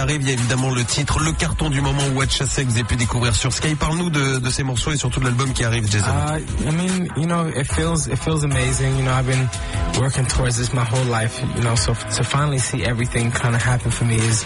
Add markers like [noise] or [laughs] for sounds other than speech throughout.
arrive. Il y a évidemment le titre, le carton du moment Watch Say que vous avez pu découvrir sur Sky. Parle-nous de, de ces morceaux et surtout de l'album qui arrive, Jason. Uh, I mean, you know, it feels it feels amazing. You know, I've been working towards this my whole life. You know, so to finally see everything kind of happen for me is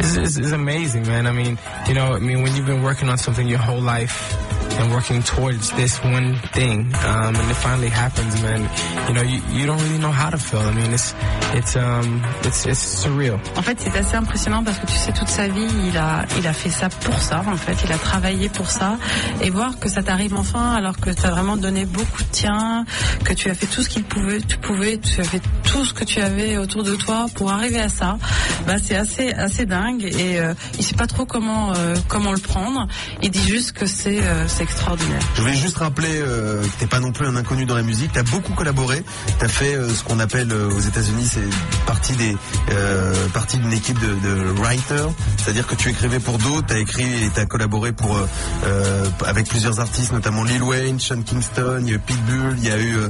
is, is is amazing, man. I mean, you know, I mean, when you've been working on something your whole life and working towards this one thing, um, and it finally happens, man. You know, you, you don't really know how to feel. I mean, it's it's um it's it's surreal. En fait, c'est assez impressionnant parce que tu sais toute sa vie, il a il a fait ça pour ça. En fait, il a travaillé pour ça et voir que ça t'arrive enfin alors que tu as vraiment donné beaucoup de tien, que tu as fait tout ce qu'il pouvait, tu pouvais, tu as fait tout ce que tu avais autour de toi pour arriver à ça. Bah, c'est assez assez dingue et euh, il sait pas trop comment euh, comment le prendre. Il dit juste que c'est euh, extraordinaire. Je voulais juste rappeler euh, que t'es pas non plus un inconnu dans la musique. T'as beaucoup collaboré. T'as fait euh, ce qu'on appelle aux États-Unis, c'est partie des partie d'une équipe de, de c'est-à-dire que tu écrivais pour d'autres. T'as écrit et t'as collaboré pour euh, euh, avec plusieurs artistes, notamment Lil Wayne, Sean Kingston, il y Pitbull, il y a eu euh,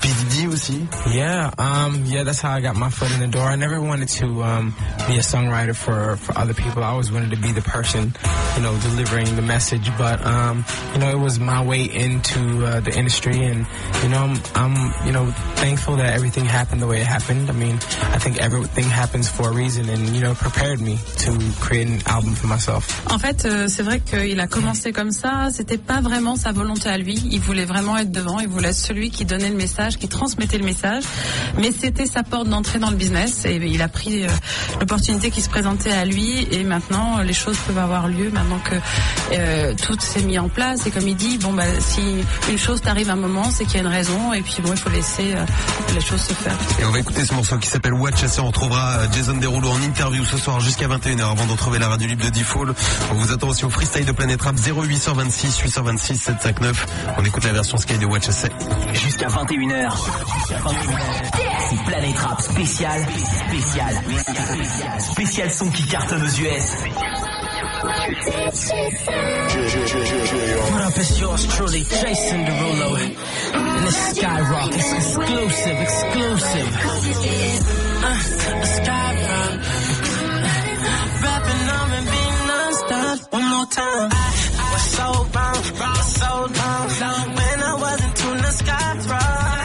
P Diddy aussi. Yeah, um, yeah, that's how I got my foot in the door. I never wanted to um, be a songwriter for for other people. I always wanted to be the person, you know, delivering the message. But um, you know, it was my way into uh, the industry, and you know, I'm, I'm you know thankful that everything happened the way it happened. I mean, I think everything happens for a reason, and you know, prepared me to create an album for myself. En fait, euh, c'est vrai qu'il a commencé comme ça. C'était pas vraiment sa volonté à lui. Il voulait vraiment être devant. Il voulait être celui qui donnait le message, qui transmettait le message. Mais c'était sa porte d'entrée dans le business. Et il a pris euh, l'opportunité qui se présentait à lui. Et maintenant, les choses peuvent avoir lieu. Maintenant que euh, tout s'est mis en place. Et comme il dit, bon bah si une chose t'arrive à un moment, c'est qu'il y a une raison. Et puis bon, il faut laisser euh, les choses se faire. Et on va écouter ce morceau qui s'appelle Watch Us. On retrouvera Jason Derulo en interview ce soir jusqu'à 21h avant de retrouver la radio libre de Default. On vous attend aussi au freestyle de Planète Rap 0826 826 759. On écoute la version Sky de Watch Us. Jusqu'à 21h. C'est Planète Rap spécial, spécial, spécial son qui cartonne aux US. What up, yours truly, Jason Derulo. Skyrock, exclusive, exclusive. Skyrock. One more time. I was so bound, so down, when I wasn't tuned. I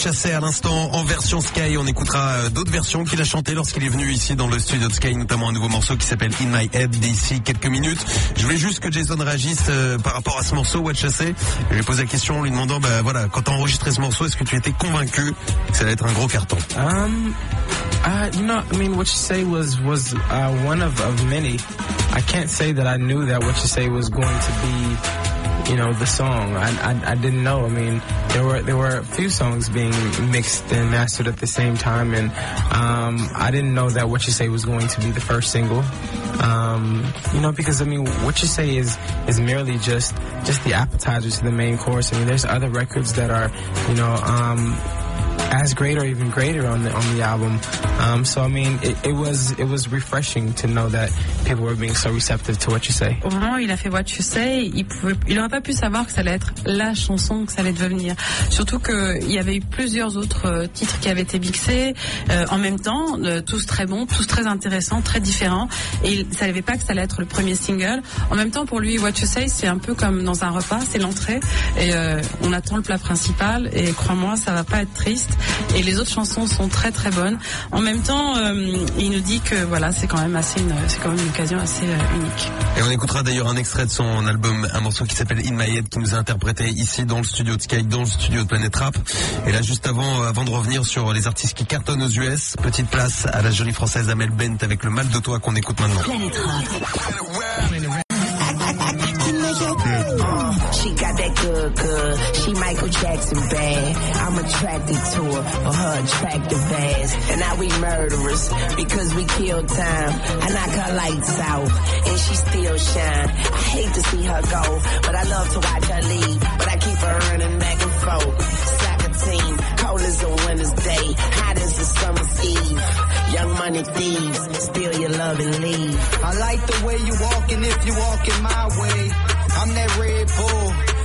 Derulo et Watchassé à l'instant en version Sky. On écoutera euh, d'autres versions qu'il a chantées lorsqu'il est venu ici dans le studio de Sky, notamment un nouveau morceau qui s'appelle In My Head d'ici quelques minutes. Je voulais juste que Jason réagisse euh, par rapport à ce morceau Watchassé. Je lui ai la question en lui demandant, bah voilà, quand t'as enregistré ce morceau, est-ce que tu étais convaincu que ça allait être un gros carton? Um, uh, you know, I mean, what you was was uh, one of, many. I can't say that I knew that what you was going to be, you know, the song. I, I I didn't know. I mean, there were there were a few songs being mixed and mastered at the same time, and um, I didn't know that what you say was going to be the first single. Um, you know, because I mean, what you say is is merely just just the appetizer to the main course. I mean, there's other records that are, you know, um, as great or even greater on the on the album. Um, so I mean, it, was it was refreshing to know that people were being so receptive to what you say. Où il a fait What You Say, il pouvait, il aurait pas pu savoir que ça allait être la chanson que ça allait devenir. Surtout qu'il y avait eu plusieurs autres euh, titres qui avaient été mixés euh, en même temps, euh, tous très bons, tous très intéressants, très différents. Et il savait pas que ça allait être le premier single. En même temps, pour lui, What You Say, c'est un peu comme dans un repas, c'est l'entrée. Et on attend le plat principal. Et crois-moi, ça va pas être triste. Et les autres chansons sont très très bonnes. En même temps, euh, il nous dit que voilà, c'est quand même assez une, c'est quand même une occasion assez euh, unique. Et on écoutera d'ailleurs un extrait de son album, un morceau qui s'appelle In My Head, qui nous a interprété ici dans le studio de Sky, dans le studio de Planet Rap. Et là, juste avant, euh, avant de revenir sur les artistes qui cartonnent aux US, petite place à la jolie française Amel Bent avec le mal de toi qu'on écoute maintenant. She got good, good. She Michael Jackson bad. I'm attracted to her for her attractive ass. And now we murderers because we kill time. I knock her lights out and she still shine. I hate to see her go, but I love to watch her leave. But I keep her running back and forth. Soccer team, cold as a winter's day, hot as a summer's eve. Young money thieves, steal your love and leave. I like the way you walking if you walking my way. I'm that Red Bull.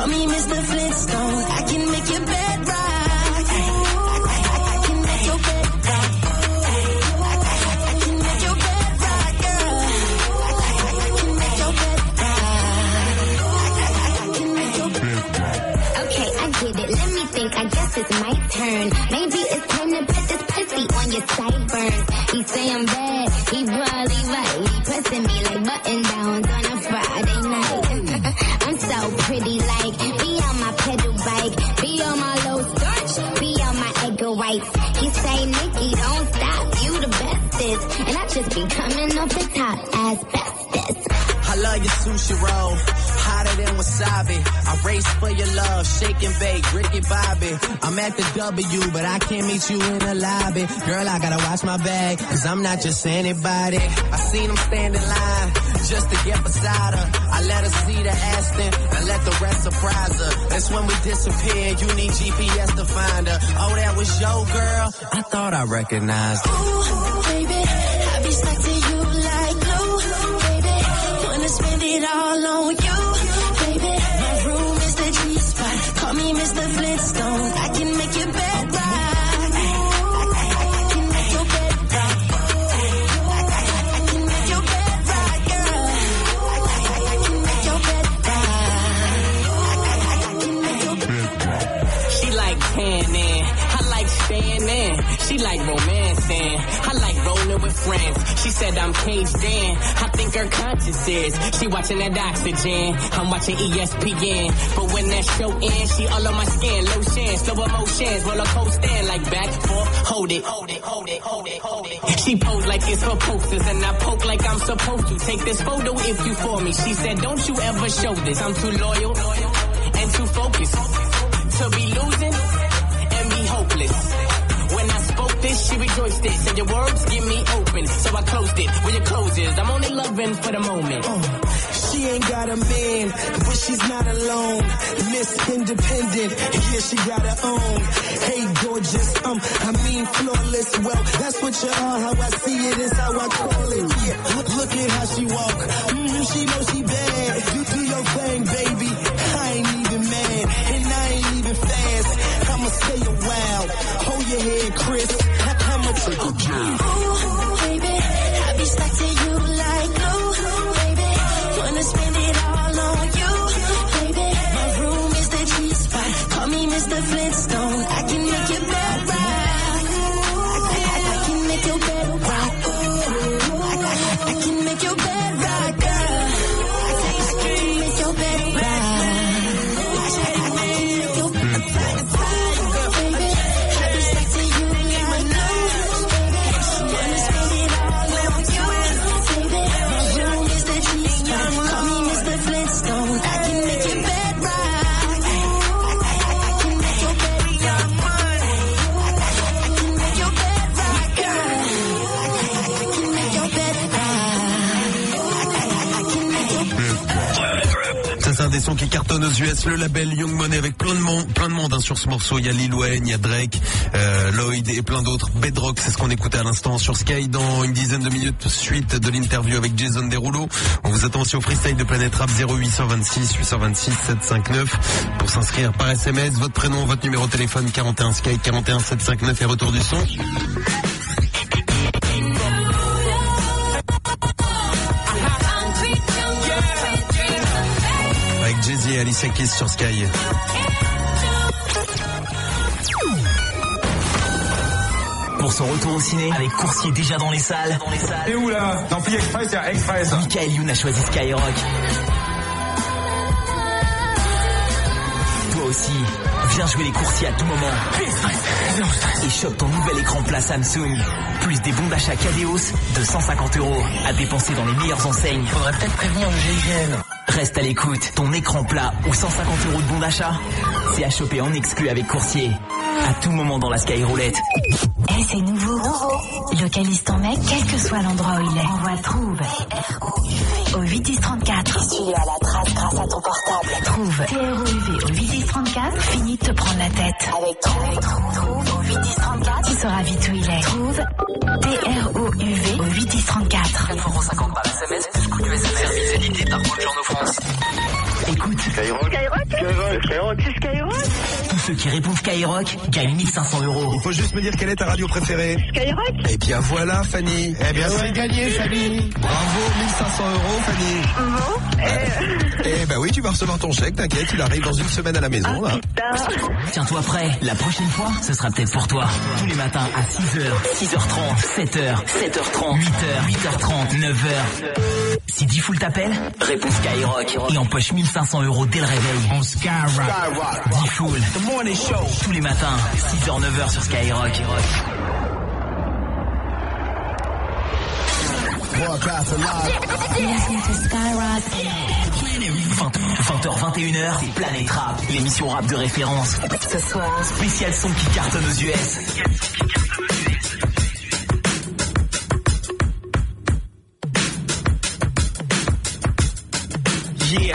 Call me Mr. Flintstone. I can make your bed rock. I can make your bed rock. I can make your bed rock, girl. I can make your bed rock. I can make your bed Okay, I get it. Let me think. I guess it's my turn. Maybe it's time to put this pussy on your sideburns. He say I'm bad. He probably right. He pressing me like button downs on be coming off the top as bestest. I love your sushi roll, hotter than wasabi. I race for your love, shake and bake, Ricky Bobby. I'm at the W, but I can't meet you in the lobby. Girl, I gotta watch my bag, cause I'm not just anybody. I seen him stand in line, just to get beside her. I let her see the Aston, and let the rest surprise her. That's when we disappeared, you need GPS to find her. Oh, that was your girl? I thought I recognized her. Ooh, baby, Be stuck to you like glue, baby. Wanna spend it all on you, baby. My room is the G spot. Call me Mr. Flintstone. Friends. She said I'm caged in, I think her conscience is. She watching that oxygen, I'm watching ESPN. But when that show ends, she all on my skin, lotion, slow emotions, roller coaster, like back, forth, hold it, hold it, hold it, hold it, hold it. She pose like it's her posters, and I poke like I'm supposed to. Take this photo if you for me. She said, don't you ever show this. I'm too loyal and too focused to be losing and be hopeless. She rejoiced it. Said your words give me open, so I closed it. Where your clothes is, I'm only loving for the moment. She ain't got a man, but she's not alone. Miss Independent, yeah, she got her own. Hey, gorgeous, um, I mean flawless. Well, that's what you are. How I see it is how I call it. Yeah, look, at how she walk. Mm, she knows she bad. You do your thing, baby. I ain't even mad, and I ain't even fast. I'ma stay a while. Hold your head, Chris. Take a jump. Ooh, baby, I be stuck to you aux US, le label Young Money avec plein de monde, plein de monde hein, sur ce morceau. Il y a Lil Wayne, il y a Drake, euh, Lloyd et plein d'autres. Bedrock, c'est ce qu'on écoutait à l'instant sur Sky dans une dizaine de minutes suite de l'interview avec Jason Derulo. On vous attend aussi au freestyle de Planète Rap 0826 826 759 pour s'inscrire par SMS. Votre prénom, votre numéro de téléphone 41 Sky 41 759 et retour du son. Et Alicia Keys sur Sky. Pour son retour au ciné, avec Coursier déjà dans les salles. Dans les salles. Et où là? Dans Pi Express, il y a Express. Michael Youn a choisi Skyrock. Toi aussi, viens jouer les coursiers à tout moment. Et chope ton nouvel écran plat Samsung. Plus des bons d'achat Cadeos de 150 euros à dépenser dans les meilleures enseignes. Faudrait peut-être prévenir le GIGN. Reste à l'écoute, ton écran plat ou 150 euros de bons d'achat, c'est à choper en exclu avec coursier. À tout moment dans la Sky Roulette. Eh, c'est nouveau. Le caviste en mec, quel que soit l'endroit où il est. Envoie Trouve. Au 81034. Suis-le à la trace grâce à ton portable. Trouve. TROUV au 81034. Fini de te prendre la tête. Avec Trouve. Trouve au 81034. Tu sauras vite où il est. Trouve. T-R-O-U-V au 81034. 4,50€ par SMS, plus coût du SMS. Service édité par Journaux France. Écoute. Skyrock. Skyrock, Skyrock, c'est Skyrock. Ceux qui répondent Skyrock gagnent 1500 euros. Il faut juste me dire quelle est ta radio préférée. Skyrock? Eh bien voilà Fanny. Eh bien c'est gagné Fanny. Bravo 1500 euros Fanny. Bon, Eh ben oui tu vas recevoir ton chèque, t'inquiète, il arrive dans une semaine à la maison là. Tiens-toi prêt, la prochaine fois, ce sera peut-être pour toi. Tous les matins à 6h, 6h30, 7h, 7h30, 8h, 8h30, 9h. Si Diffoul t'appelle, réponds Skyrock et empoche 1500 euros dès le réveil. On Skyrock. Diffoul. The Morning Show. Tous les matins, 6h, 9h sur Skyrock. Skyrock. 20, h 21h, c'est Planète Rap, l'émission rap de référence. Ce soir, Spécial son qui cartonne aux US. Yeah,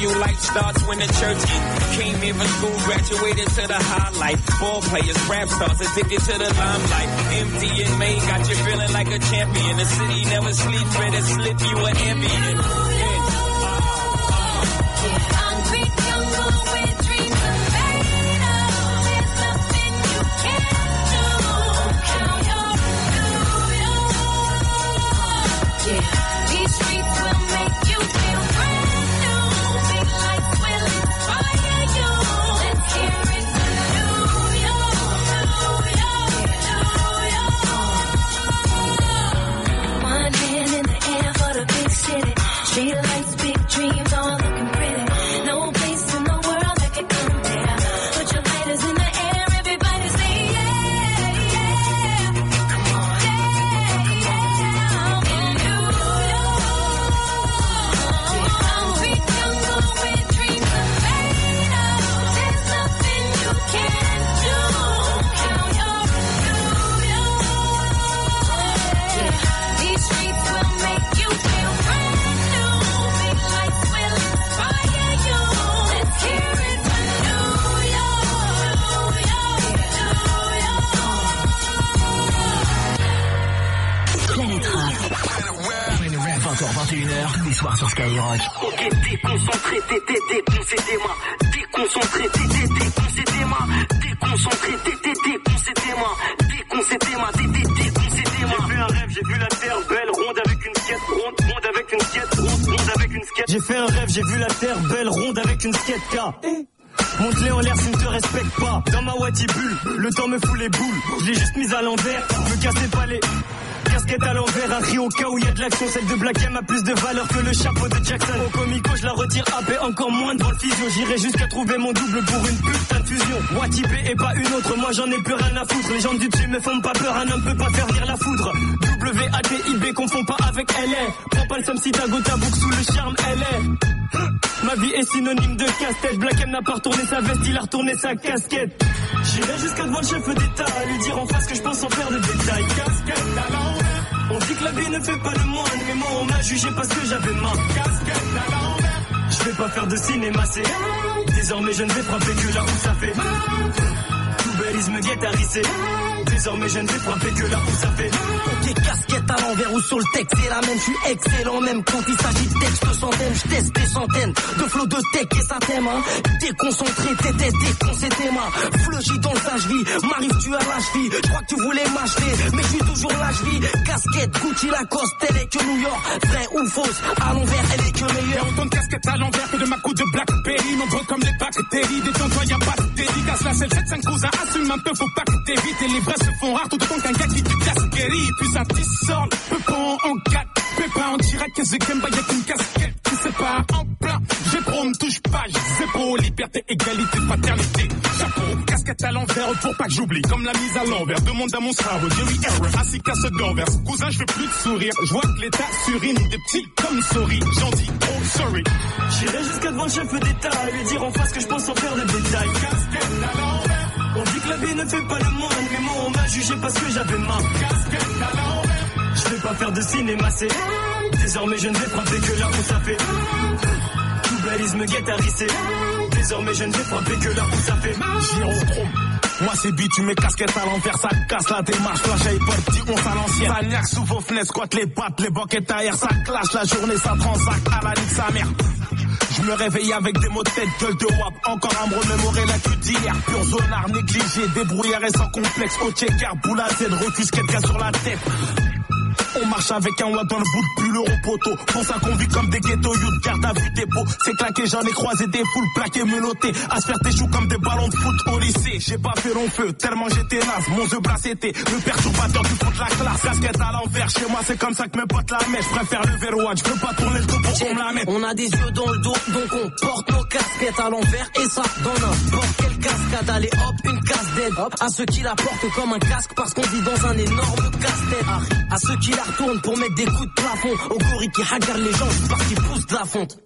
you. Life starts when the church in. Came here from school, graduated to the highlight. Ball players, rap stars, addicted to the limelight. Empty and May got you feeling like a champion. The city never sleeps, better slip you an ambient. Monte-les en l'air s'ils ne te respectent pas. Dans ma Wati bulle, le temps me fout les boules. Je l'ai juste mise à l'envers, me cassez pas les. Casquette à l'envers, un cri au cas où il y a de l'action. Celle de Black M a plus de valeur que le chapeau de Jackson. Au comico, je la retire AP, encore moins devant le physio. J'irai jusqu'à trouver mon double pour une putain de fusion. Wati B et pas une autre, moi j'en ai plus rien à foutre. Les gens du dessus me font pas peur, un homme peut pas faire venir la foudre. W-A-T-I-B, confond pas avec LA. Prends pas le somme si ta sous le charme, est. Ma vie est synonyme de casse-tête. Black M n'a pas retourné sa veste, il a retourné sa casquette. J'irai jusqu'à devant le chef d'État, à lui dire en face que je pense en faire de détails. Casquette à l'envers. On dit que la vie ne fait pas le moine, mais moi on m'a jugé parce que j'avais ma casquette à. Je vais pas faire de cinéma, c'est Désormais je ne vais frapper que là où ça fait Tout me guette. Désormais je ne vais frapper que là où ça fait Ok, casquette à l'envers ou sur le texte, c'est la même, je suis excellent même quand il s'agit de textes centaines, je teste des centaines de flots de tech et ça t'aime, hein. Déconcentré, t'étais défoncé tes mains, fleugi dans le sage-vie, m'arrives-tu à la cheville, je crois que tu voulais m'acheter, mais je suis toujours la cheville, casquette, Gucci, Lacoste, elle est que New York, vrai ou fausse, à l'envers, elle est que meilleure. Autant de casquettes à l'envers que de ma coupe de Blackberry, nombreux comme les bactéries, détends-toi, y'a pas de dédicace, la selle 7 5 cousins, assume un peu, faut pas que t'évites, et les vrais se font rares, tout autant qu'un gars qui du casse guéri, puis ça dissort, peu pas en 4, pépin en direct, qu'un bail avec une casquette, qui pas en plein, j'ai pro, me touche pas, j'ai zéro, liberté, égalité, fraternité. Chapeau, casquette à l'envers pour pas que j'oublie. Comme la mise à l'envers, demande à mon cerveau, Jerry Error, assis casse d'envers. Cousin, je fais plus de sourire. Je vois que l'état surine, des petits comme souris. J'en dis, oh sorry. J'irai jusqu'à devant le chef d'État et lui dire en face que je pense en faire des détails. Casquette à l'envers. On dit que la vie ne fait pas le moine, mais moi on m'a jugé parce que j'avais mal. Casquette à l'envers. Je vais pas faire de cinéma, c'est Désormais je ne vais frapper que là où ça fait. Tout balisme guétarissé. Désormais je ne vais frapper que là où ça fait. Gyrotrome. Moi c'est bitume, casquette à l'envers, ça casse la démarche, flash à hip-hop, petit on à l'ancienne. Sagnac sous vos fenêtres, squat les pattes, les boquettes à air, ça clash la journée, ça transacte à la nique sa mère. Je me réveille avec des mots de tête, gueule de wap, encore à me remémorer la queue d'hier. Pur zonard, négligé, débrouillard et sans complexe, checker, boule à tête, refuse quelqu'un sur la tête. On marche avec un watt dans le bout de pull au poteau. Pense à qu'on vit comme des ghettos, youth, garde à vue des pots. C'est claqué, j'en ai croisé des foules plaquées, menotées. À tes comme des ballons de foot au lycée. J'ai pas fait long feu, tellement j'étais naze. Mon œuf bras c'était le perturbateur du fond de la classe. Casquette à l'envers, chez moi c'est comme ça que mes potes la mettent. Je préfère le verrouage, je peux pas tourner le dos pour qu'on me la mette. On a des yeux dans le dos, donc on porte nos casquettes à l'envers et ça dans n'importe quelle cascade. Allez hop, une casse d'aide. À ceux qui la portent comme un casque parce qu'on vit dans un énorme casse-tête. À ceux qui la retournent pour mettre des coups de plafond. Au gorille qui hagarde les gens parce qu'ils poussent de la fonte.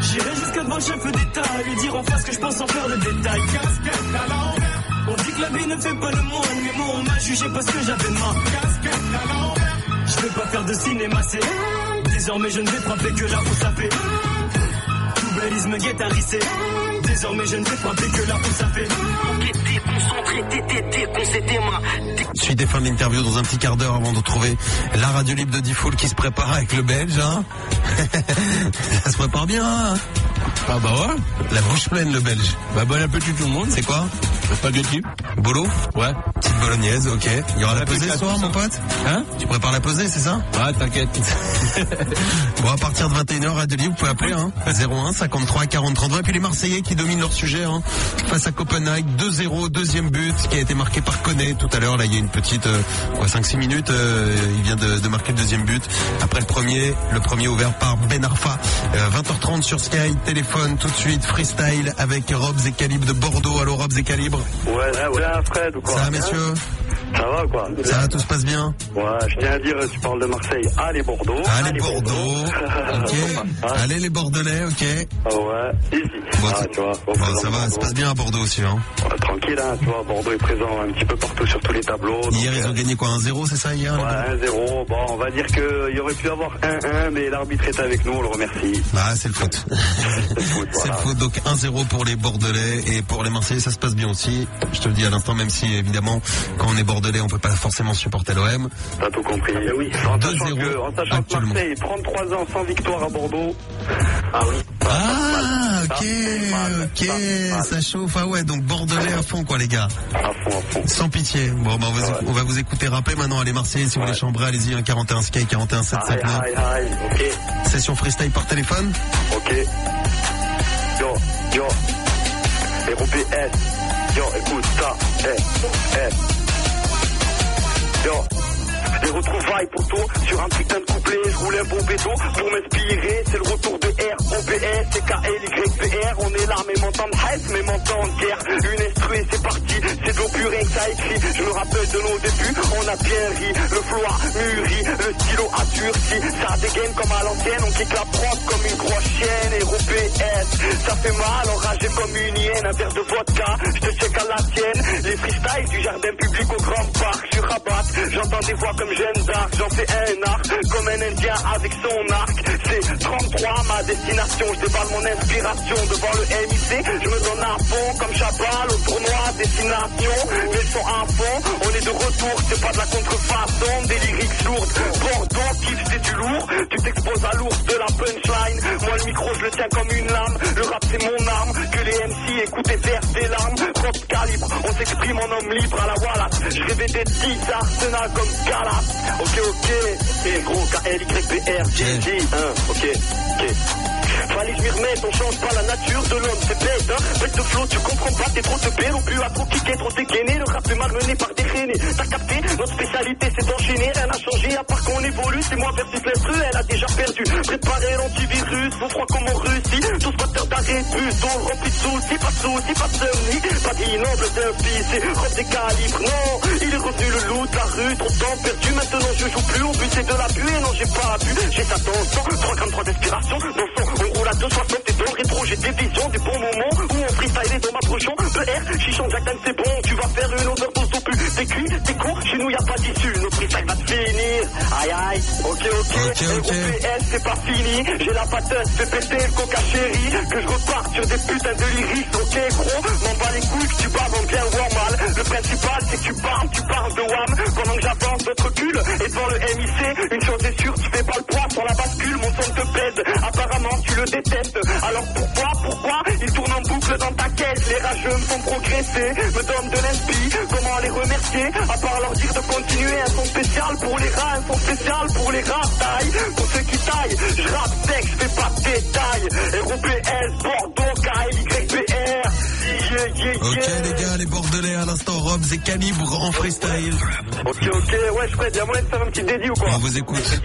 J'irai jusqu'à devant le chef d'État et lui dire en face que je pense en faire des détails. Casquette à l'envers. On dit que la vie ne fait pas le moine, mais moi on m'a jugé parce que j'avais mal. Casquette à l'envers. Je vais pas faire de cinéma, c'est Désormais je ne vais frapper que là où ça fait. Tout balisme guétarissé. Désormais je ne vais frapper que là où ça fait. Déconcentré, Suite des fins de dans un petit quart d'heure avant de retrouver la radio libre de Diffoul qui se prépare avec le belge. Hein [laughs] [laughs] Ça se prépare bien. Hein Ah bah ouais. La bouche pleine le belge. Bah bon appétit tout le monde. C'est quoi Spaghetti. Bolo Ouais. Petite bolognaise, ok. Il y aura la pesée ce soir mon pour pote Hein Tu prépares la pesée, c'est ça Ouais, t'inquiète. [laughs] Bon, à partir de 21h, Radio Libre, vous pouvez appeler hein, 01 53 40 33. Et puis les Marseillais qui dominent leur sujet hein, face à Copenhague. 2-0, deuxième but qui a été marqué par Koné tout à l'heure. Là, il y a une petite euh, quoi, 5-6 minutes. euh, il vient de, de marquer le deuxième but. Après le premier, le premier ouvert par Ben Arfa. Euh, 20h30 sur Sky, téléphone tout de suite, freestyle avec Robs et Calibre de Bordeaux. Allô Robs et Calibre Ouais, ouais, ouais, Fred ou quoi Ça va messieurs Ça va quoi Ça va, tout se passe bien Ouais, je tiens à dire, tu parles de Marseille. Allez Bordeaux. Allez Bordeaux, ok. [laughs] Allez les Bordelais, ok. Ah ouais, easy. Bon, ah, ça- tu vois, Bon, ça va, ça se passe bien à Bordeaux aussi. Hein. Ouais, tranquille, hein, tu vois, Bordeaux est présent un petit peu partout sur tous les tableaux. donc, Hier, ils ont euh, gagné quoi 1-0, c'est ça hier Ouais, 1-0. Bon, on va dire qu'il y aurait pu avoir 1-1, mais l'arbitre est avec nous, le remercie. Bah, c'est le foot. [laughs] c'est le foot. Donc 1-0 pour les Bordelais et pour les Marseillais, ça se passe bien aussi. Je te le dis à l'instant, même si évidemment, quand on est Bordelais, on peut pas forcément supporter l'OM. T'as tout compris. oui. En sachant 2-0 que, en sachant que. Marseille, 33 ans sans victoire à Bordeaux. Ah oui. Ah, ok, ok, ça chauffe. Ah ouais, donc Bordelais à fond, quoi, les gars. À fond, à fond. Sans pitié. Bon, bah, on va, on va vous écouter rapper maintenant. Allez, Marseillais, si vous voulez chambrer, allez-y, un 41 Sky, 41 Aïe, 759. aïe, aïe, ok. Session freestyle par téléphone. Ok. Yo, yo. ROPS. Yo, écoute ça. Eh, eh. Yo. Des retrouvailles pour toi sur un putain de couplet, je roule un bon béton pour m'inspirer, c'est le retour de R, OBS, c'est KLYPR, on est là, mais m'entendre haine, mais m'entendre guerre, une instru et c'est parti, c'est de l'eau pure et que ça écrit, je me rappelle de nos débuts, on a bien ri, le flow mûri, le stylo a durci, ça dégaine comme à l'ancienne, on kick la prod comme une grosse chienne, et OBS, ça fait mal, enragé comme une hyène, un verre de vodka, je te check à la tienne, les freestyles du jardin public au grand parc, je rabatte, j'entends des voix comme Jeanne d'Arc, j'en fais un arc, comme un indien avec son arc, c'est 33 ma destination, je déballe mon inspiration devant le MIC, je me donne à fond comme Chabal au tournoi destination, mais ils sont à fond, on est de retour, c'est pas de la contrefaçon, des lyrics lourdes, Bordeaux, kiff c'est du lourd, tu t'exposes à l'ours de la punchline, moi le micro je le tiens comme une lame, le rap c'est mon arme, que les MC écoutent et versent des larmes, propre calibre, on s'exprime en homme libre à la Wallace, je rêvais des 10 arsenal comme Ok ok, et gros J-J, hein, ok, ok. Fallait que je m'y remette, on change pas la nature de l'homme, c'est bête, hein. Bête de flot, tu comprends pas, t'es trop te au plus à trop kicker, trop dégainé, le rap est malmené par des traînées. T'as capté, notre spécialité c'est d'enchaîner, rien n'a changé, à part qu'on évolue, c'est moi versus l'instru, elle a déjà perdu. Préparer l'antivirus, faut froid comme on Russie, Puto squatteur d'arrêt, puto rempli de soucis, pas de soucis, pas de semis, pas d'ignoble c'est robe des calibres, non, il est revenu le loup de la rue, trop de temps perdu, maintenant je joue plus au but, c'est de la buée, non j'ai pas bu, j'ai ça dans le sang, 3 grammes 3 d'inspiration, dans son, on roule à 260 et dans le rétro, j'ai des visions du bon moment, où on freestyle dans ma prochain, ER, chichon, Jack c'est bon, tu vas faire une overdose au plus, t'es cuit, t'es court, chez nous y a pas d'issue, notre freestyle va te finir, aïe aïe, ok ok, Ok, ok. ROPS, c'est pas fini, j'ai la patate, fais péter le coca chéri, que je reparte sur des putains de lyrics, ok gros, m'en bats les couilles que tu parles en bien ou en mal, le principal c'est que tu parles, tu parles de WAM, pendant que j'avance d'autres et devant le MIC, une chose est sûre, tu fais pas le poids sur la bascule, mon son te pèse, apparemment tu le détestes, alors pourquoi, pourquoi, il tourne en boucle dans ta caisse, les rageux me font progresser, me donnent de l'inspi, comment les remercier, à part leur dire de continuer, un son spécial pour les rats, un son spécial pour les rats, taille, pour ceux qui taillent, je rappe sec, je fais pas de détails, ROPS, Bordeaux, KLYBR, yeah, yeah, yeah. Ok les gars, les Bordelais à l'instant, Robs et Calibre en freestyle. Ok, ok, ouais, je prête. Y'a moyen de faire un petit dédié ou quoi On vous écoute.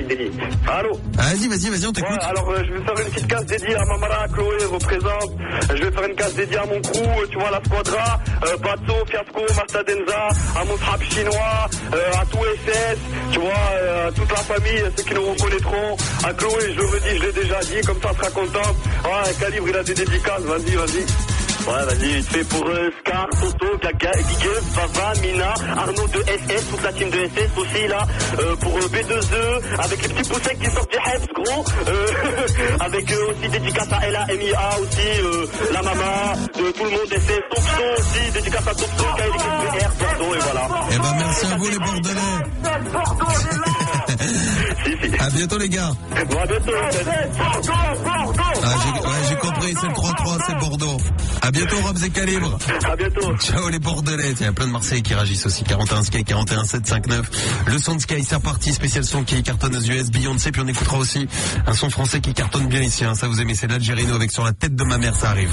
Allô Vas-y, vas-y, vas-y, on t'écoute. Ouais, alors euh, je vais faire une petite case dédiée à Mamara, Chloé représente. Euh, Je vais faire une case dédiée à mon crew, euh, tu vois, la Squadra, euh, Bato, Fiasco, Marta Denza, à mon trap chinois, euh, à tout SS, tu vois, euh, à toute la famille, ceux qui nous reconnaîtront. À Chloé, je le redis, je l'ai déjà dit, comme ça, sera contente. Ouais, Calibre, il a des dédicaces, vas-y, vas-y. Ouais, vas-y, fait pour euh, Scar, Toto, Gaga, Guigueux, Vava, Mina, Arnaud de SS, toute la team de SS aussi là, euh, pour euh, B2E, avec les petits poussins qui sortent du Heps, gros, euh, [laughs] avec aussi dédicace à Ella, MIA aussi, la Mama, de tout le monde SS, Topso aussi, dédicace à Topso, KLXBR, Bordeaux, et voilà. Eh ben merci à vous les Bordelais. [laughs] À bientôt les gars. Bon, à bientôt, Ah, j'ai ouais, j'ai compris, c'est le 3-3, c'est Bordeaux. À bientôt Robs et Calibre. À bientôt. Ciao les Bordelais. Il y a plein de Marseillais qui réagissent aussi. 41 Sky, 41 759. Le son de Sky, c'est reparti. Spécial son qui cartonne aux US, Beyoncé. Puis on écoutera aussi un son français qui cartonne bien ici. hein. Ça vous aimez, c'est l'Algérino avec sur la tête de ma mère, ça arrive.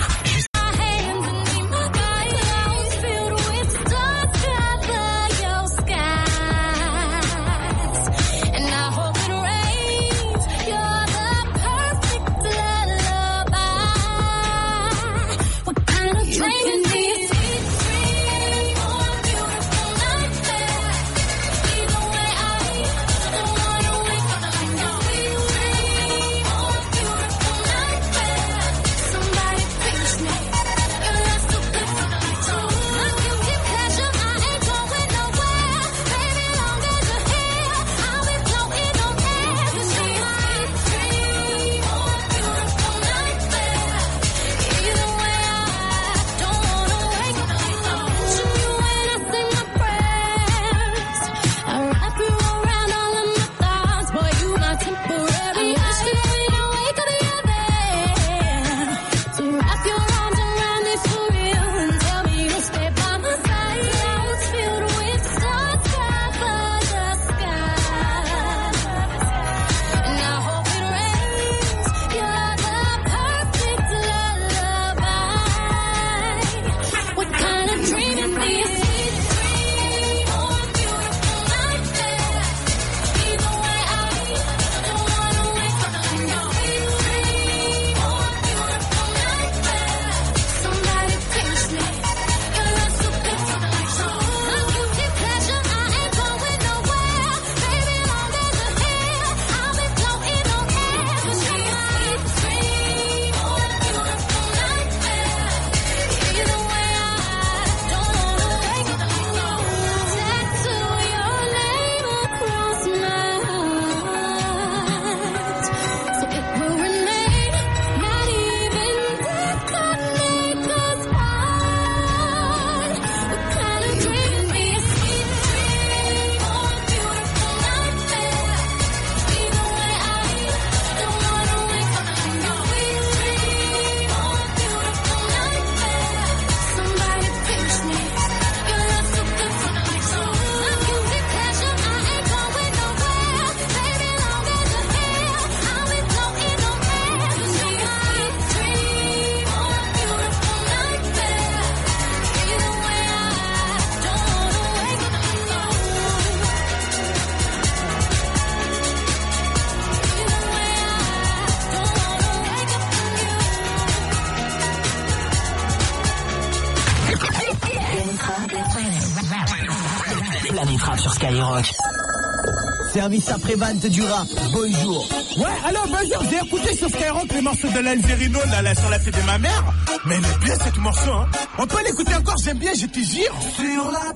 Service après-vente du rap. Bonjour. Ouais, alors bonjour, j'ai écouté sur Skyrock les morceaux de l'Alzerino là, là, sur la tête de ma mère. Mais elle est bien cette morceau, hein. On peut l'écouter encore, j'aime bien, je te jure. Sur la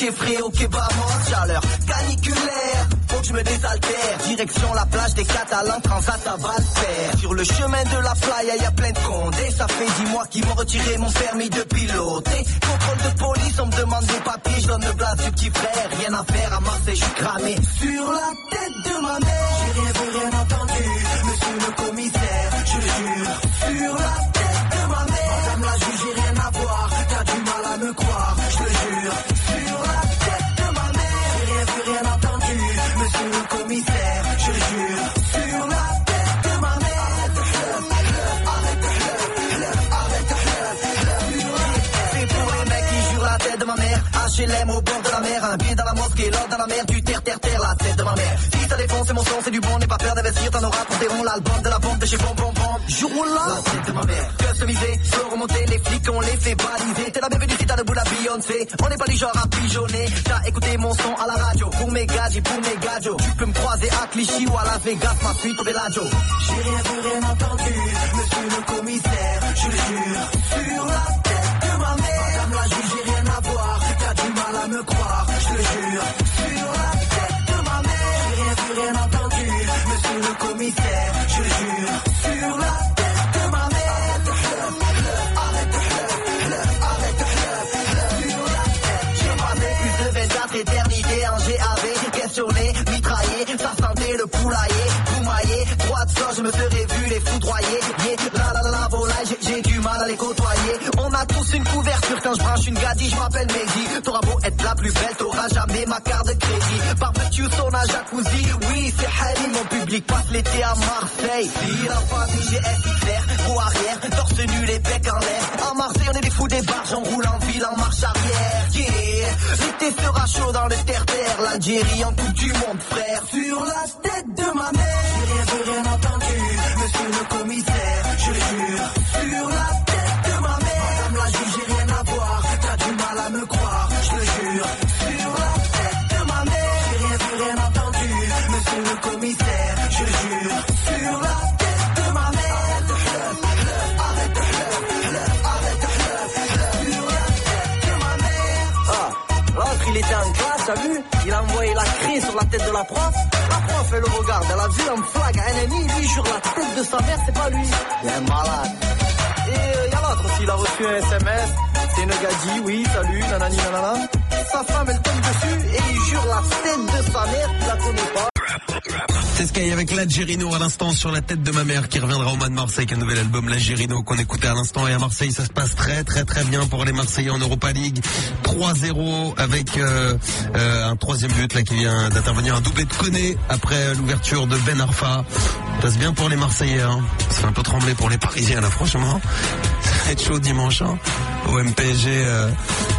Frétier, Fréo, Kebamos, chaleur caniculaire. Faut que je me désaltère, direction la plage des Catalans, transat à Valfer. Sur le chemin de la playa, y a plein de condés. Ça fait dix mois qu'ils m'ont retiré mon permis de piloter. Contrôle de police, on me demande des papiers, je donne le blas du petit frère. Rien à faire à Marseille, je suis cramé. Sur la tête de ma mère, j'ai rien vu, rien entendu. Monsieur le commissaire, je jure. Sur la tête HLM au bord de la mer, un pied dans la mosquée, l'ordre dans la mer, du terre, terre, terre, la tête de ma mère. Si ça défonce, c'est mon son, c'est du bon, n'aie pas peur d'investir, t'en auras pour l'album de la bombe de chez Bon Bon Bon. Jour là, la tête de ma mère. Customisé, se remonter, les flics, on les fait baliser. T'es la bienvenue si t'as le bout la Beyoncé. On n'est pas du genre à pigeonner. T'as écouté mon son à la radio, pour mes gadgets, pour mes gadgets. Tu peux me croiser à Clichy ou à Las Vegas, ma suite au Bellagio. J'ai rien vu, rien entendu, monsieur le commissaire, je le jure. Sur la tête de ma mère, madame la juge, j'ai rien à voir. Me croire, je le jure. Sur la tête de ma mère, j'ai rien rien entendu, monsieur le commissaire, je jure. Sur la tête de ma mère, arrête, arrête, sur la tête. J'ai passé plus de 24 éternités en GAV, questionné, mitraillé, ça sentait le poulailler, poumaillé, droit de je me serais vu les foudroyer, yeah, la la la la volaille, j'ai du mal à les côtoyer. On a tous une couverture quand je branche une gadie, je m'appelle Mehdi. T'auras beau être la plus belle, t'auras jamais ma carte de crédit. Barbecue, sauna, jacuzzi, oui, c'est Harry, mon public passe l'été à Marseille. Si la famille, j'ai clair, roue arrière, torse nu, les becs en l'air. À Marseille, on est des fous des barges, on roule en ville, en marche arrière. L'été sera chaud dans le terre-terre, l'Algérie en coupe du monde, frère. Sur la tête de ma mère, j'ai rien rien entendu, monsieur le commissaire, je jure. Sur la tête de la prof. La prof, elle le regarde, elle a vu un flag à ennemi, lui sur la tête de sa mère, c'est pas lui. Il est malade. Et il y a l'autre aussi, il a reçu un SMS. C'est une gadji, oui, salut, nanani, nanana. Sa femme, elle tombe dessus et il jure la tête de sa mère, il la connaît pas. C'est avec l'Algérino à l'instant sur la tête de ma mère qui reviendra au mois de Mars avec un nouvel album l'Algérino qu'on écoutait à l'instant. Et à Marseille ça se passe très très très bien pour les Marseillais en Europa League. 3-0 avec euh, euh, un troisième but là qui vient d'intervenir un doublé de Koné après l'ouverture de Ben Arfa. Ça passe bien pour les Marseillais hein. ça fait un peu trembler pour les Parisiens là franchement être chaud dimanche hein. au MPG euh,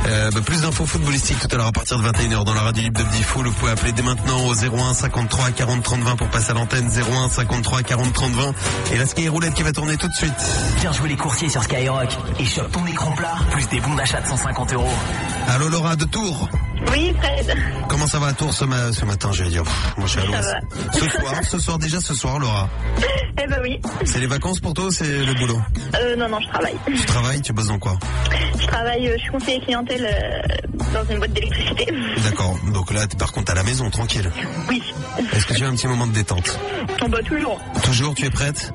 euh, bah, plus d'infos footballistiques tout à l'heure à partir de 21h dans la radio libre de Bdifool vous pouvez appeler dès maintenant au 01 53 40 30 20 pour passer à l'antenne. 01 53 40 30 20 et la ski roulette qui va tourner tout de suite. Viens jouer les coursiers sur Skyrock. Et chope ton écran plat, plus des bons d'achat de 150 euros. Allô Laura de Tours Oui, Fred. Comment ça va à Tours ce, ma- ce matin j'allais dire Pff, moi je suis à l'ouest. va. Ce soir, ce soir déjà ce soir Laura Eh ben oui. c'est les vacances pour toi ou c'est le boulot Euh, non, non, je travaille. Tu travailles, tu bosses dans quoi Je travaille, euh, je suis conseiller clientèle euh, dans une boîte d'électricité. D'accord, donc là t'es par contre à la maison, tranquille. Oui. Est-ce que tu as un petit moment de détente On bat toujours. Toujours, tu es prête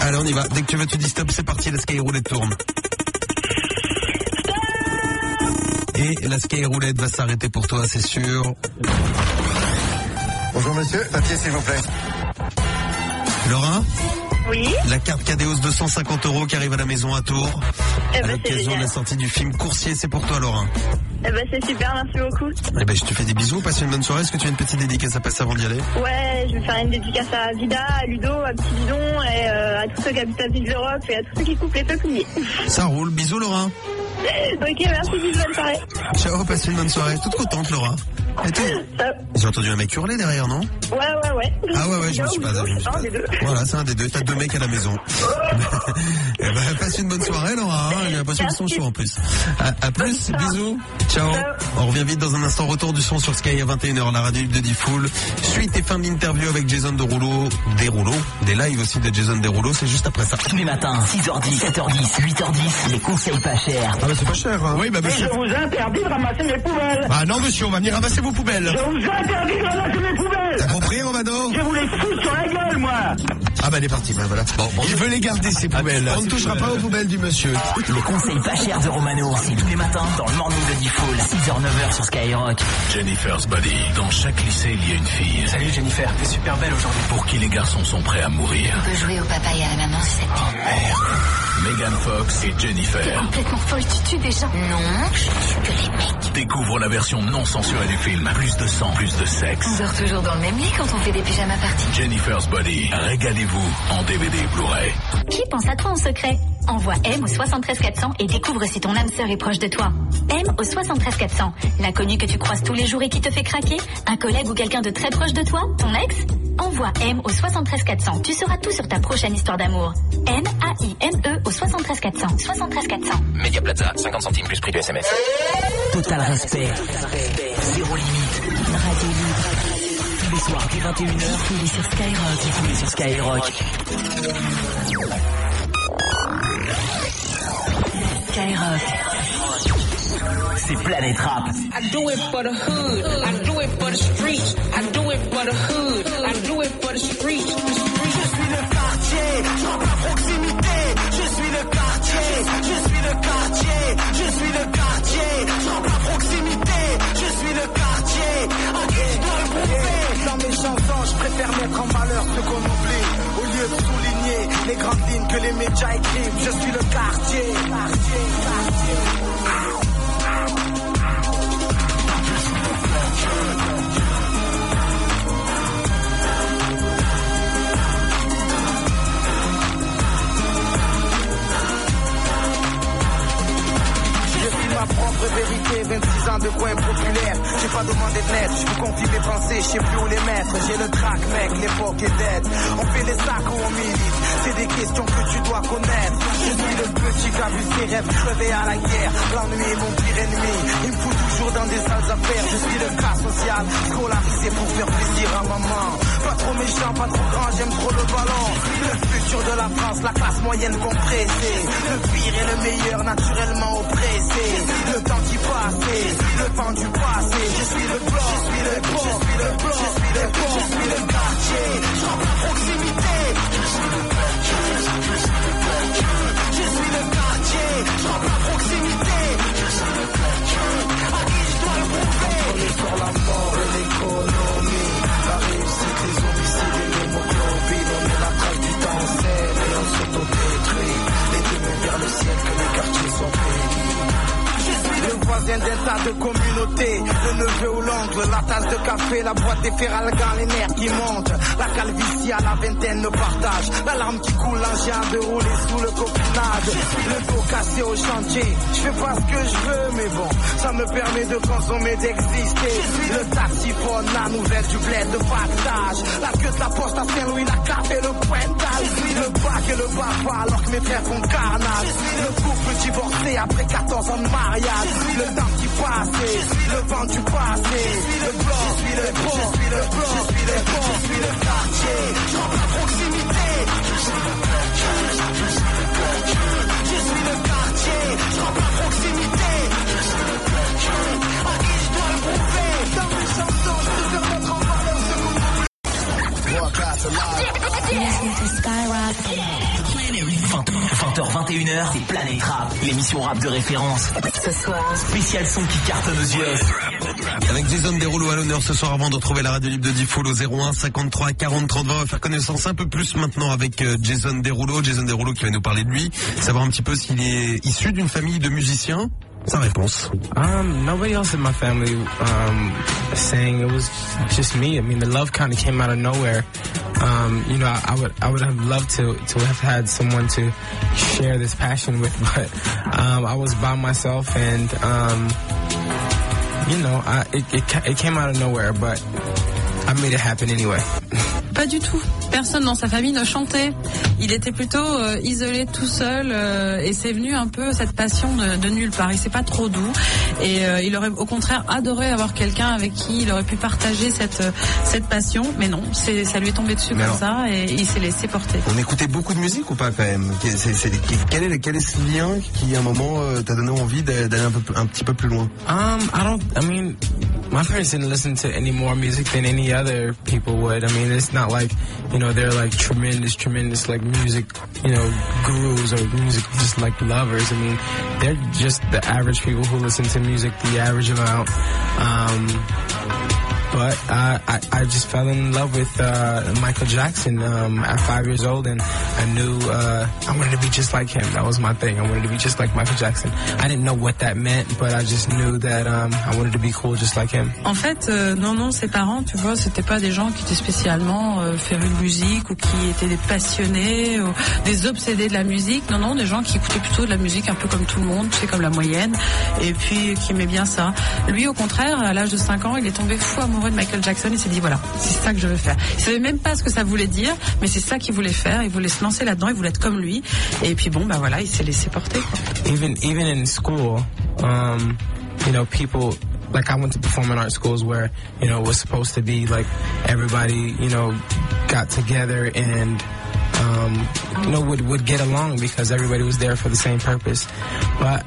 Allez, on y va. Dès que tu veux, tu dis stop, c'est parti, la sky roulette tourne. Et la sky roulette va s'arrêter pour toi, c'est sûr. Bonjour monsieur, papier s'il vous plaît. Laura Oui. La carte Cadeos de 150 euros qui arrive à la maison à Tours. Eh à ben, c'est l'occasion de la sortie du film Coursier, c'est pour toi Laura. Eh ben, c'est super, merci beaucoup. Eh ben, je te fais des bisous, passe une bonne soirée. Est-ce que tu as une petite dédicace à passer avant d'y aller? Ouais, je vais faire une dédicace à Vida, à Ludo, à Petit Bidon et euh, à tous ceux qui habitent à Ville d'Europe et à tous ceux qui coupent les peupliers. Ça roule, bisous Laura. Ok, merci, bisous, bonne soirée. Ciao, passe une bonne soirée. Toute contente Laura. J'ai entendu un mec hurler derrière, non Ouais, ouais, ouais. Ah ouais, ouais, je me suis pas... je me suis pas- Un des deux. Voilà, c'est un des deux. T'as deux mecs à la maison. [laughs] eh ben, passe une bonne soirée, Laura. J'ai l'impression qu'ils sont chauds en plus. À, à plus, bisous. Ciao. On revient vite dans un instant. Retour du son sur Sky à 21h, la radio de Diffoul. Suite et fin d'interview avec Jason Derulo. Derulo. Des lives aussi de Jason Derulo. C'est juste après ça. Tous les matins, 6h10, 7h10, 8h10, les conseils pas chers. Ah bah c'est pas cher. Hein. Oui, bah Et je monsieur. vous interdis de ramasser mes poubelles. Ah non monsieur, on va venir ramasser vos poubelles. Je vous interdis de ramasser mes poubelles. T'as compris Romano Je vous les fous sur la gueule, moi. Ah bah elle est partie, bah voilà. Bon, Il veut les garder ces poubelles. On ne touchera pas aux poubelles du monsieur. Le conseil pas cher de Romano, c'est tous les matins dans le morning de Diffoul, 6h-9h sur Skyrock. Jennifer's Body. Dans chaque lycée, il y a une fille. Salut Jennifer, t'es super belle aujourd'hui. Pour qui les garçons sont prêts à mourir. On peut jouer au papa et à la maman si ça te plaît. Megan Fox et Jennifer Complètement folle, tu tues des gens. Non, je tue que les mecs. découvrent la version non censurée du film. Plus de sang, plus de sexe. On dort toujours dans le même lit quand on fait des pyjamas parties. Jennifer's Body. Régalez-vous en DVD et Blu-ray. Qui pense à toi en secret? Envoie M au 73 400 et découvre si ton âme sœur est proche de toi. M au 73 400. L'inconnu que tu croises tous les jours et qui te fait craquer? Un collègue ou quelqu'un de très proche de toi? Ton ex? Envoie M au 73 400. Tu sauras tout sur ta prochaine histoire d'amour. M-A-I-M-E au 73 400. 73 400. Média Plaza, 50 centimes plus prix du SMS. Total respect. Zéro limite. Radio libre. Tous les soirs dès 21h. Diffoulé sur Skyrock. Diffoulé sur Skyrock. Skyrock. C'est Planète Rap. I do it for the hood. I do it for the streets. I do it for the hood. I do it for the streets. Je suis le quartier, je rentre à proximité. Je suis le quartier, je suis le quartier, je suis le quartier, je rentre à proximité. Je suis le quartier, à qui je dois le prouver? Dans mes chansons, je préfère mettre en valeur ce qu'on oublie. Au lieu de souligner les grandes lignes que les médias écrivent, je suis le quartier. quartier, quartier. Propre vérité, 26 ans de coin populaire. J'ai pas demandé de l'aide, je vous confie mes pensées, je sais plus où les mettre. J'ai le track, mec, l'époque est dead. On fait les sacs ou on milite, c'est des questions que tu dois connaître. Je suis le petit qui a vu ses rêves à la guerre. L'ennui est mon pire ennemi, il me fout dans des sales affaires. Je suis le cas social, scolarisé pour faire plaisir à maman. Pas trop méchant, pas trop grand, j'aime trop le ballon. Le futur de la France, la classe moyenne compressée. Le pire et le meilleur naturellement oppressé. Le temps qui passe, le temps du passé. Je suis le blanc, je suis le je suis le je suis le je suis le quartier. Je à proximité. Je suis le quartier, je suis le quartier. Je suis le quartier. Sur la mort et l'économie. La voisin d'un tas de communautés, le neveu ou l'oncle, la tasse de café, la boîte des ferralgans, les nerfs qui montent, la calvitie à la vingtaine ne partage, la larme qui coule, l'engin de rouler sous le copinage, le dos cassé au chantier, je fais pas ce que je veux, mais bon, ça me permet de consommer, d'exister, le taxiphone, la nouvelle du bled de partage, la queue de la poste à Saint-Louis, la carte et le pointage, le bac et le baba alors que mes frères font carnage, le couple divorcé après 14 ans de mariage, le temps qui passe, le vent du passé, le blanc, je suis le blanc, je suis le blanc, je suis le blanc, je suis le quartier, je rentre à proximité, je suis le quartier, je suis le quartier, je suis le quartier, je rentre à proximité, je suis le quartier, à qui je dois le prouver, dans mes chansons, je peux mettre en valeur ce qu'on Listening to Skyrock. 20h, 21h, c'est Planète Rap, l'émission rap de référence. Ce soir, Spécial son qui cartonne aux yeux. Avec Jason Derulo à l'honneur ce soir avant de retrouver la radio libre de Diffoul au 01 53 40 30 20. On va faire connaissance un peu plus maintenant avec euh, Jason Derulo. Jason Derulo qui va nous parler de lui, savoir un petit peu s'il est issu d'une famille de musiciens. Sa réponse. Um, nobody else in my family um. It was just me. I mean, the love kind of came out of nowhere. Um, you know, I, I would I would have loved to to have had someone to share this passion with, [laughs] but um, I was by myself, and um, you know, I, it, it it came out of nowhere, but I made it happen anyway. [laughs] Pas du tout. Personne dans sa famille ne chantait. Il était plutôt euh, isolé tout seul euh, et c'est venu un peu cette passion de, de nulle part. Il c'est pas trop doux et euh, il aurait au contraire adoré avoir quelqu'un avec qui il aurait pu partager cette cette passion, mais non, c'est ça lui est tombé dessus Mais comme alors- ça et il s'est laissé porter. On écoutait beaucoup de musique ou pas quand même? Quel est, quel est ce lien qui à un moment euh, t'a donné envie d'a- d'aller un, petit peu plus loin? Um, I don't. I mean, my parents didn't listen to any more music than any other people would. I mean, it's not like you know they're like tremendous, tremendous like music, you know, gurus or music just like lovers. I mean, they're just the average people who listen to music the average amount. Um, but uh, I, I just fell in love with uh, Michael Jackson um, at five years old, and I knew uh, I wanted to be just like him. That was my thing. I wanted to be just like Michael Jackson. I didn't know what that meant, but I just knew that um, I wanted to be cool just like him. En fait, euh, non, non, ses parents, tu vois, c'était pas des gens qui étaient spécialement euh, de musique ou qui étaient des passionnés ou des obsédés de la musique. Non, non, des gens qui écoutaient plutôt de la musique un peu comme tout le monde, tu sais, comme la moyenne, et puis qui aimaient bien ça. Lui, au contraire, à l'âge de 5 ans, il est tombé fou amoureux de Michael Jackson. Il s'est dit, voilà, c'est ça que je veux faire. Il savait même pas ce que ça voulait dire, mais c'est ça qu'il voulait faire. Il voulait se lancer là-dedans, il voulait être comme lui. Et puis bon, bah voilà, il s'est laissé porter. Even even in school, um, you know, people like I went to performing arts schools where you know it was supposed to be like everybody you know got together and um, you know would would get along because everybody was there for the same purpose. But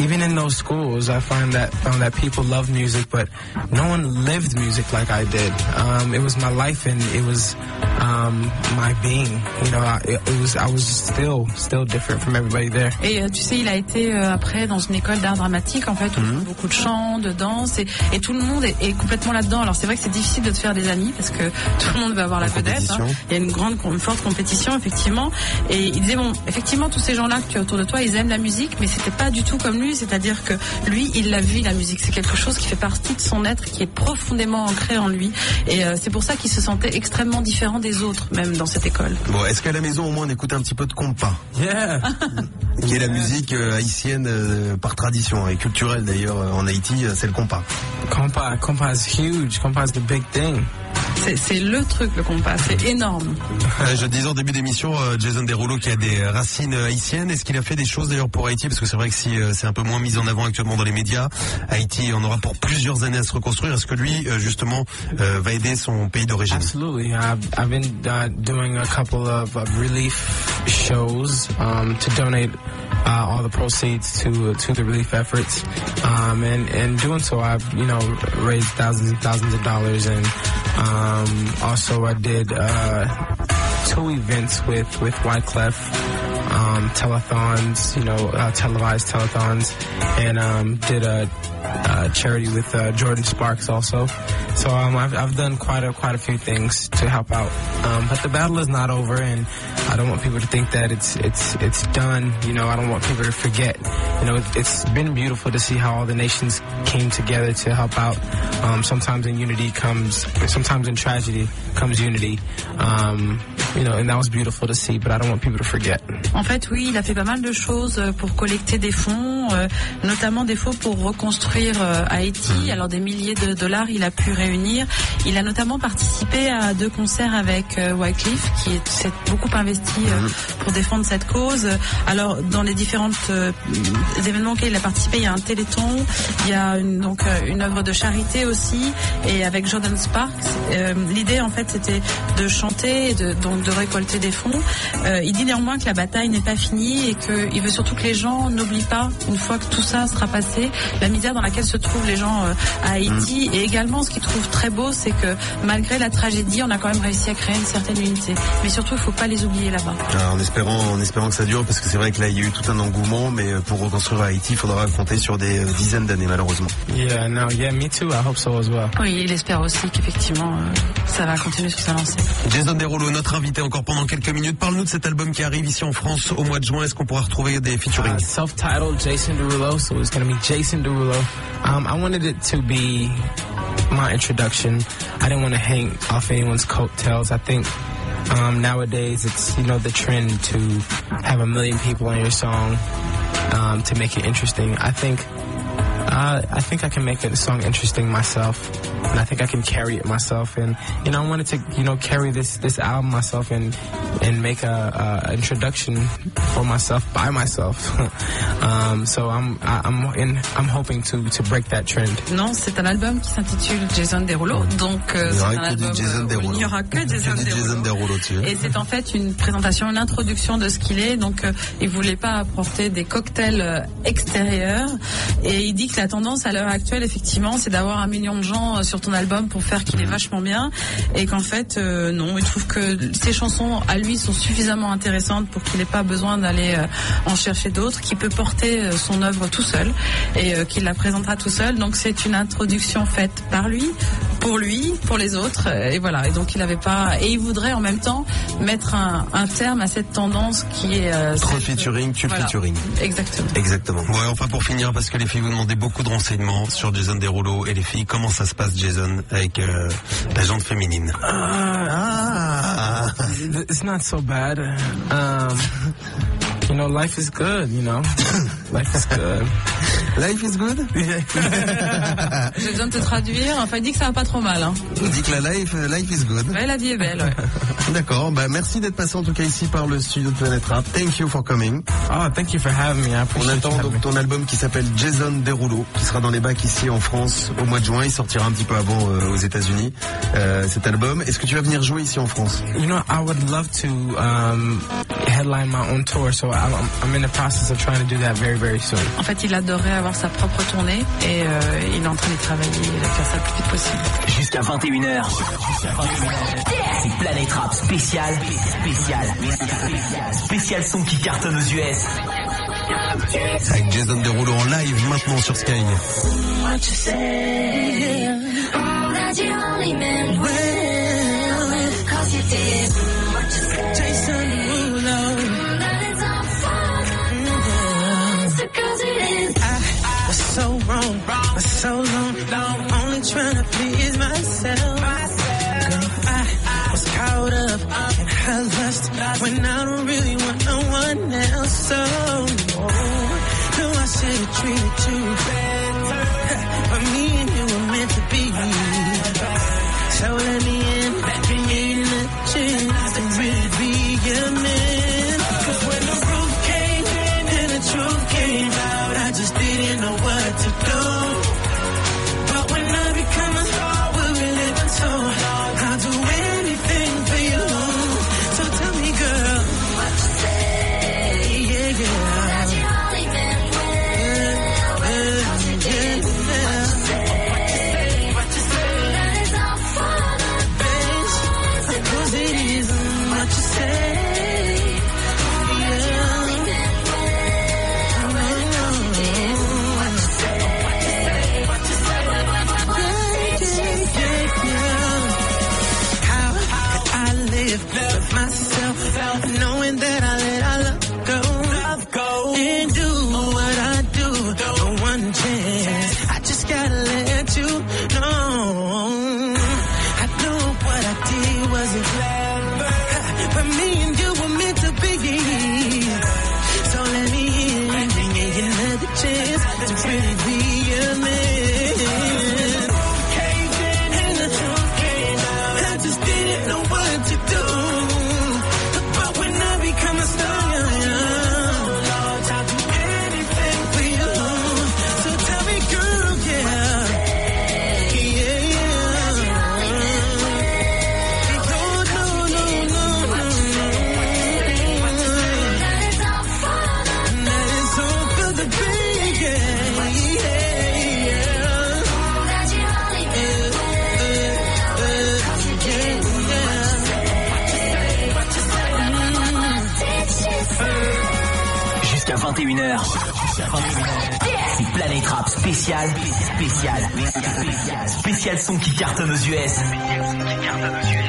even in those schools, I find that found that people love music, but no one lived music like I did. Um, it was my life and it was um, my being. You know, I, it, was I was still still different from everybody there. Et euh, tu sais, il a été euh, après dans une école d'art dramatique, en fait, où y a beaucoup de chant, de danse, et, et tout le monde est, est complètement là-dedans. Alors c'est vrai que c'est difficile de te faire des amis parce que [laughs] tout le monde veut avoir la vedette. hein. Il y a une grande, une forte compétition, effectivement. Et il disait bon, effectivement, tous ces gens-là que tu as autour de toi, ils aiment la musique, mais c'était pas du tout comme lui. C'est-à-dire que lui, il l'a vu la musique. C'est quelque chose qui fait partie de son être, qui est profondément ancré en lui. Et euh, c'est pour ça qu'il se sentait extrêmement différent des autres, même dans cette école. Bon, est-ce qu'à la maison au moins on écoute un petit peu de compas? Yeah. Qui est la musique euh, haïtienne euh, par tradition et culturelle d'ailleurs en Haïti, c'est le compas. Compa, compa is huge. Compa is the big thing. C'est- le truc, le compas. C'est énorme. Euh, je disais en début d'émission, euh, Jason Derulo qui a des racines haïtiennes. Est-ce qu'il a fait des choses d'ailleurs pour Haïti? Parce que c'est vrai que si euh, c'est un peu moins mis en avant actuellement dans les médias, Haïti en aura pour plusieurs années à se reconstruire. Est-ce que lui, justement, va aider son pays d'origine? Absolutely. I've, I've been uh, doing a couple of relief shows um, to donate uh, all the proceeds to to the relief efforts, um, and and doing so, I've you know raised thousands and thousands of dollars, and um, also I did uh, two events with with Wyclef. Um, telethons, you know, uh, televised telethons, and um, did a, uh charity with uh, Jordan Sparks also. So um, I've, I've done quite a quite a few things to help out. Um, but the battle is not over, and I don't want people to think that it's it's it's done. You know, I don't want people to forget. You know, it, it's been beautiful to see how all the nations came together to help out. Um, sometimes in unity comes, sometimes in tragedy comes unity. Um, you know, and that was beautiful to see. But I don't want people to forget. En fait, oui, il a fait pas mal de choses euh, pour collecter des fonds, euh, notamment des fonds pour reconstruire euh, Haïti. Alors des milliers de dollars, il a pu réunir. Il a notamment participé à deux concerts avec euh, Wycliffe, qui est- s'est beaucoup investi euh, pour défendre cette cause. Alors dans les différentes euh, événements auxquels il a participé, il y a un téléthon, il y a une, donc une œuvre de charité aussi, et avec Jordan Sparks. L'idée en fait c'était de chanter et de, donc de récolter des fonds. Il dit néanmoins que la bataille n'est pas finie et qu'il veut surtout que les gens n'oublient pas, une fois que tout ça sera passé, la misère dans laquelle se trouvent les gens euh, à Haïti. Et également, ce qu'il trouve très beau, c'est que malgré la tragédie, on a quand même réussi à créer une certaine unité. Mais surtout, il faut pas les oublier là-bas. En espérant, en espérant que ça dure, parce que c'est vrai que là il y a eu tout un engouement, mais euh, pour reconstruire Haïti, il faudra compter sur des euh, dizaines d'années malheureusement. Yeah, no, yeah, me too. I hope so as well. Oui, il espère aussi qu'effectivement, euh, ça va continuer sur sa lancée. Jason Derulo, notre invité encore pendant quelques minutes. Parle-nous de cet album qui arrive ici en France au mois de juin. Est-ce qu'on pourra retrouver des featuring? Uh, self-titled Jason Jason Derulo, so it's gonna be Jason Derulo. Um, I wanted it to be my introduction. I didn't want to hang off anyone's coattails. I think um, nowadays it's you know the trend to have a million people on your song um, to make it interesting. I think uh, I think I can make the song interesting myself, and I think I can carry it myself. And you know, I wanted to you know carry this this album myself and and make a, a introduction for myself by myself. [laughs] um, so I'm I- I'm in, I'm hoping to to break that trend. Non, c'est un album qui s'intitule Jason Derulo. Donc, euh, Il c'est un album, Jason euh, où Derulo. Il n'y aura que [laughs] Jason Derulo. Jason Derulo. Et c'est en fait une présentation, une introduction de ce qu'il est. Donc, euh, il voulait pas apporter des cocktails euh, extérieurs. Et il dit que la tendance à l'heure actuelle, effectivement, c'est d'avoir un million de gens euh, sur ton album pour faire qu'il est vachement bien. Et qu'en fait, euh, non, il trouve que ses chansons à lui sont suffisamment intéressantes pour qu'il n'ait pas besoin d'aller euh, en chercher d'autres, qu'il peut porter son œuvre tout seul et euh, qu'il la présentera tout seul. Donc, c'est une introduction faite par lui, pour lui, pour les autres. Et voilà. Et donc, il avait pas. Et il voudrait en même temps mettre un, un terme à cette tendance qui est. Trop cette- featuring, tu Voilà. featuring. Exactement. Exactement. Ouais, enfin pour finir, parce que les vous demandaient beaucoup de renseignements sur Jason Derulo et les filles, comment ça se passe Jason avec euh, la jante féminine? Ah, it's not so bad. Um, you know, life is good. You know, [laughs] life is good. Life is good? [laughs] J'ai besoin de te traduire. Enfin, il dit que ça va pas trop mal. Hein. On dit que la life, euh, life is good. Ouais, la vie est belle. ouais. [laughs] D'accord. Bah merci d'être passé en tout cas ici par le studio de Planet Rap. Thank you for coming. Oh, thank you for having me. I On attend donc ton album qui s'appelle Jason Derulo, qui sera dans les bacs ici en France au mois de juin. Il sortira un petit peu avant euh, aux États-Unis. Euh, cet album. Est-ce que tu vas venir jouer ici en France? You know, I would love to um, headline my own tour, so I'm, I'm in the process of trying to do that very, very soon. En fait, il adorerait avoir sa propre tournée et euh, il est en train d'y travailler. Il va faire ça le plus vite possible. Jusqu'à 21h. C'est Planète Rap spécial. Spécial. Spécial son qui cartonne aux US. Avec Jason Derulo en live maintenant sur Sky. What you say? Oh, that you only meant well. Cause you did. What you say? Jason so wrong wrong. for so long, long. Only trying to please myself. Girl, I was caught up in her lust when I Rap spécial. Spécial. Spécial son qui cartonne aux US.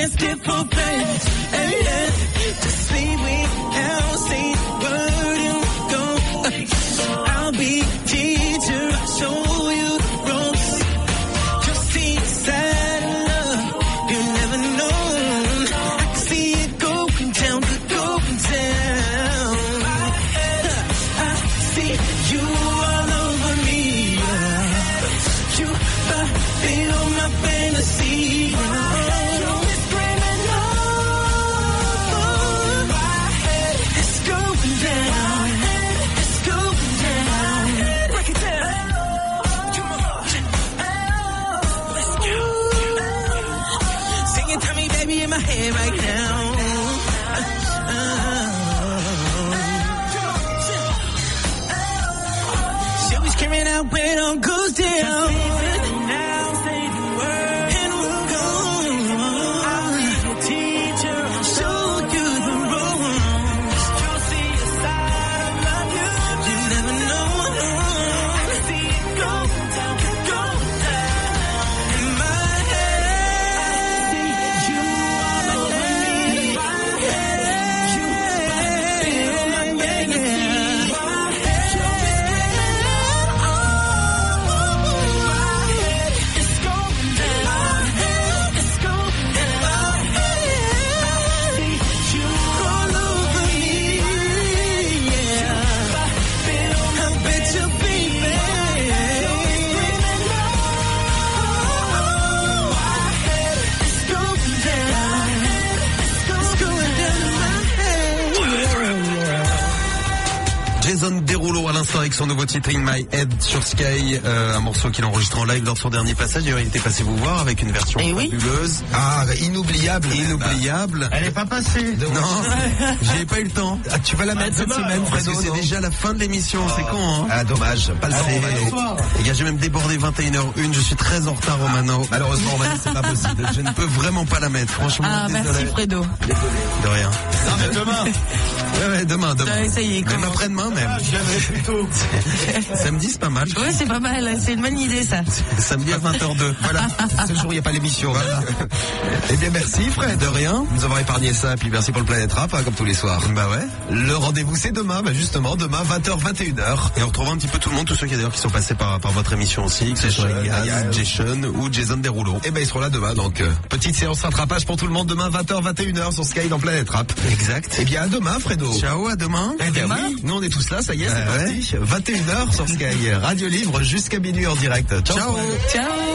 To business and skip for place. In My Head sur Sky, euh, un morceau qu'il enregistre en live lors de son dernier passage. D'ailleurs, il était passé vous voir avec une version fabuleuse. Ah, inoubliable. Inoubliable. Elle est pas passée. Non, [laughs] j'ai pas eu le temps. Ah, tu vas la mettre cette demain, semaine, Parce que Fredo, c'est déjà la fin de l'émission, c'est con, hein Ah, dommage. Pas le temps. Les gars, j'ai même débordé 21h01, je suis très en retard, Romano. Malheureusement, Romano, c'est pas possible. Je ne peux vraiment pas la mettre, franchement. Ah, désolé. merci Fredo. De rien. Non, mais demain. Ouais, ouais, demain, demain. Même après-demain, même. Je viendrai plus tôt. [laughs] [laughs] Samedi, c'est pas mal. Ouais, c'est pas mal. C'est une bonne idée, ça. Samedi à 20h02. Voilà. [laughs] Ce jour, il n'y a pas l'émission. Voilà. Eh bien, merci, Fred. De rien. Nous avons épargné ça. Et puis, merci pour le Planète Rap, hein, comme tous les soirs. Bah ouais. Le rendez-vous, c'est demain. Bah, justement, demain, 20h, 21h. Et on retrouve un petit peu tout le monde, tous ceux qui, d'ailleurs, qui sont passés par, par votre émission aussi. Que ce soit Jason ou Jason Derulo. Eh ben, ils seront là demain. Donc, euh, petite séance rattrapage pour tout le monde demain, 20h, 21h sur Sky dans Planète Rap. Exact. Eh bien, à demain, Fredo. Ciao, à demain. Eh ben à demain. Nous, on est tous là. Ça y est, bah ouais. 21h sur Sky Radio Libre jusqu'à minuit en direct. Ciao. Ciao.